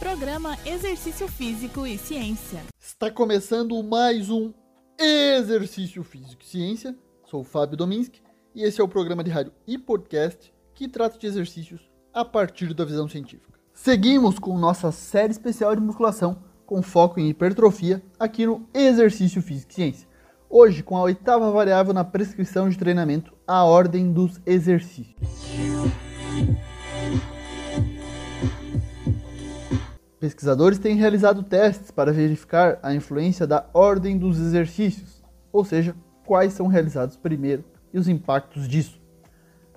Programa Exercício Físico e Ciência. Está começando mais um Exercício Físico e Ciência. Sou o Fábio Dominski e esse é o programa de rádio e podcast que trata de exercícios a partir da visão científica. Seguimos com nossa série especial de musculação com foco em hipertrofia aqui no Exercício Físico e Ciência. Hoje, com a oitava variável na prescrição de treinamento, a ordem dos exercícios. Pesquisadores têm realizado testes para verificar a influência da ordem dos exercícios, ou seja, quais são realizados primeiro e os impactos disso.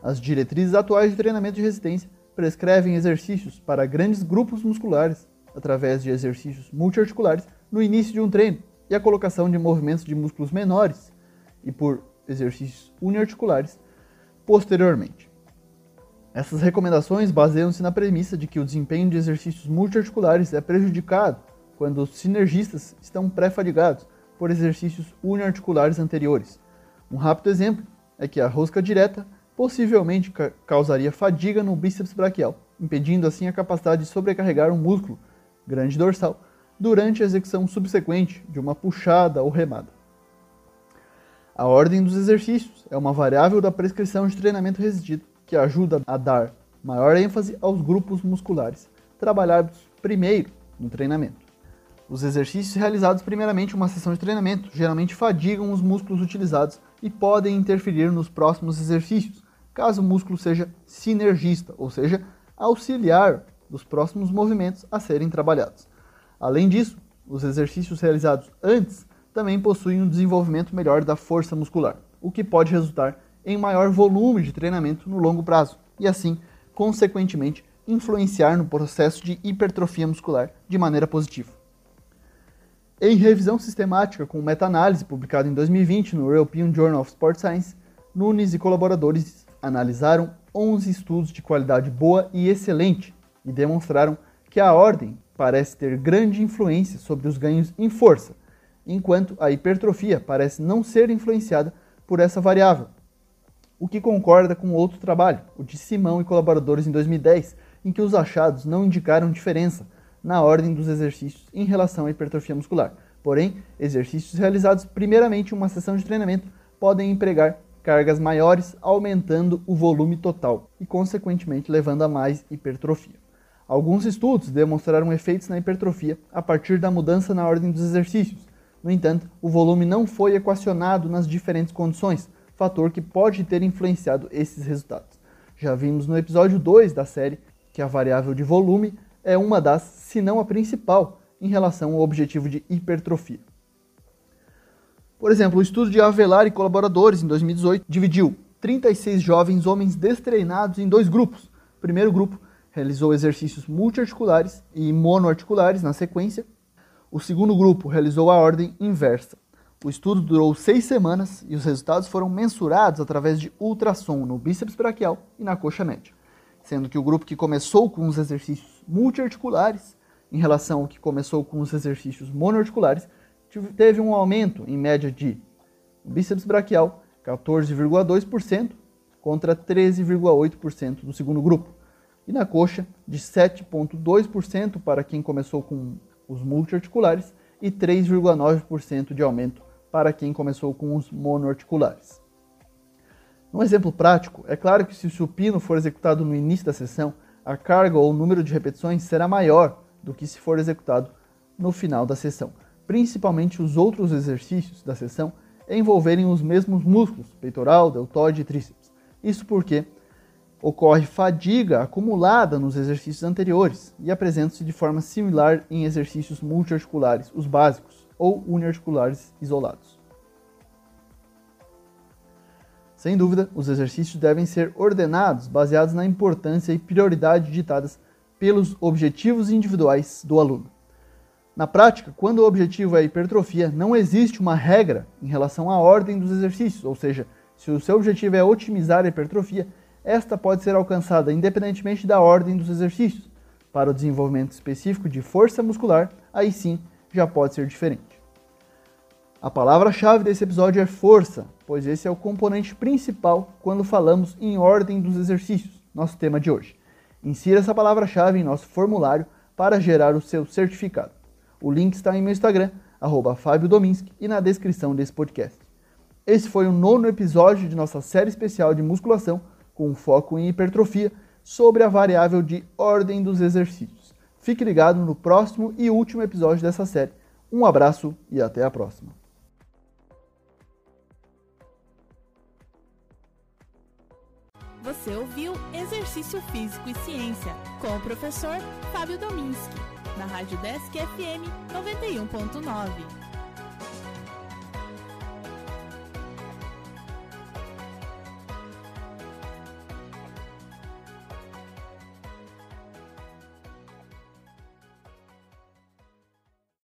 As diretrizes atuais de treinamento de resistência prescrevem exercícios para grandes grupos musculares através de exercícios multiarticulares no início de um treino e a colocação de movimentos de músculos menores e por exercícios uniarticulares posteriormente. Essas recomendações baseiam-se na premissa de que o desempenho de exercícios multiarticulares é prejudicado quando os sinergistas estão pré-fadigados por exercícios uniarticulares anteriores. Um rápido exemplo é que a rosca direta possivelmente ca causaria fadiga no bíceps braquial, impedindo assim a capacidade de sobrecarregar um músculo grande dorsal durante a execução subsequente de uma puxada ou remada. A ordem dos exercícios é uma variável da prescrição de treinamento resistido que ajuda a dar maior ênfase aos grupos musculares, trabalhados primeiro no treinamento. Os exercícios realizados primeiramente em uma sessão de treinamento geralmente fadigam os músculos utilizados e podem interferir nos próximos exercícios, caso o músculo seja sinergista, ou seja, auxiliar dos próximos movimentos a serem trabalhados. Além disso, os exercícios realizados antes também possuem um desenvolvimento melhor da força muscular, o que pode resultar em maior volume de treinamento no longo prazo e, assim, consequentemente, influenciar no processo de hipertrofia muscular de maneira positiva. Em revisão sistemática com meta-análise publicada em 2020 no European Journal of Sport Science, Nunes e colaboradores analisaram 11 estudos de qualidade boa e excelente e demonstraram que a ordem parece ter grande influência sobre os ganhos em força, enquanto a hipertrofia parece não ser influenciada por essa variável, o que concorda com outro trabalho, o de Simão e colaboradores em 2010, em que os achados não indicaram diferença na ordem dos exercícios em relação à hipertrofia muscular. Porém, exercícios realizados primeiramente em uma sessão de treinamento podem empregar cargas maiores, aumentando o volume total e, consequentemente, levando a mais hipertrofia. Alguns estudos demonstraram efeitos na hipertrofia a partir da mudança na ordem dos exercícios. No entanto, o volume não foi equacionado nas diferentes condições, fator que pode ter influenciado esses resultados. Já vimos no episódio 2 da série que a variável de volume é uma das, se não a principal, em relação ao objetivo de hipertrofia. Por exemplo, o estudo de Avelar e colaboradores em 2018 dividiu 36 jovens homens destreinados em dois grupos. O primeiro grupo realizou exercícios multiarticulares e monoarticulares na sequência. O segundo grupo realizou a ordem inversa. O estudo durou seis semanas e os resultados foram mensurados através de ultrassom no bíceps braquial e na coxa média, sendo que o grupo que começou com os exercícios multiarticulares, em relação ao que começou com os exercícios monoarticulares, teve um aumento em média de bíceps braquial 14,2% contra 13,8% do segundo grupo, e na coxa de 7,2% para quem começou com os multiarticulares e 3,9% de aumento para quem começou com os monoarticulares. Um exemplo prático, é claro que se o supino for executado no início da sessão, a carga ou o número de repetições será maior do que se for executado no final da sessão, principalmente os outros exercícios da sessão envolverem os mesmos músculos, peitoral, deltoide e tríceps. Isso porque ocorre fadiga acumulada nos exercícios anteriores e apresenta-se de forma similar em exercícios multiarticulares, os básicos ou uniarticulares isolados. Sem dúvida, os exercícios devem ser ordenados baseados na importância e prioridade ditadas pelos objetivos individuais do aluno. Na prática, quando o objetivo é hipertrofia, não existe uma regra em relação à ordem dos exercícios, ou seja, se o seu objetivo é otimizar a hipertrofia, esta pode ser alcançada independentemente da ordem dos exercícios. Para o desenvolvimento específico de força muscular, aí sim já pode ser diferente. A palavra-chave desse episódio é força, pois esse é o componente principal quando falamos em ordem dos exercícios, nosso tema de hoje. Insira essa palavra-chave em nosso formulário para gerar o seu certificado. O link está em meu Instagram, arroba Fábio e na descrição desse podcast. Esse foi o nono episódio de nossa série especial de musculação, com foco em hipertrofia, sobre a variável de ordem dos exercícios. Fique ligado no próximo e último episódio dessa série. Um abraço e até a próxima. Você ouviu Exercício Físico e Ciência com o professor Fábio Dominski, na Rádio Desk FM 91.9.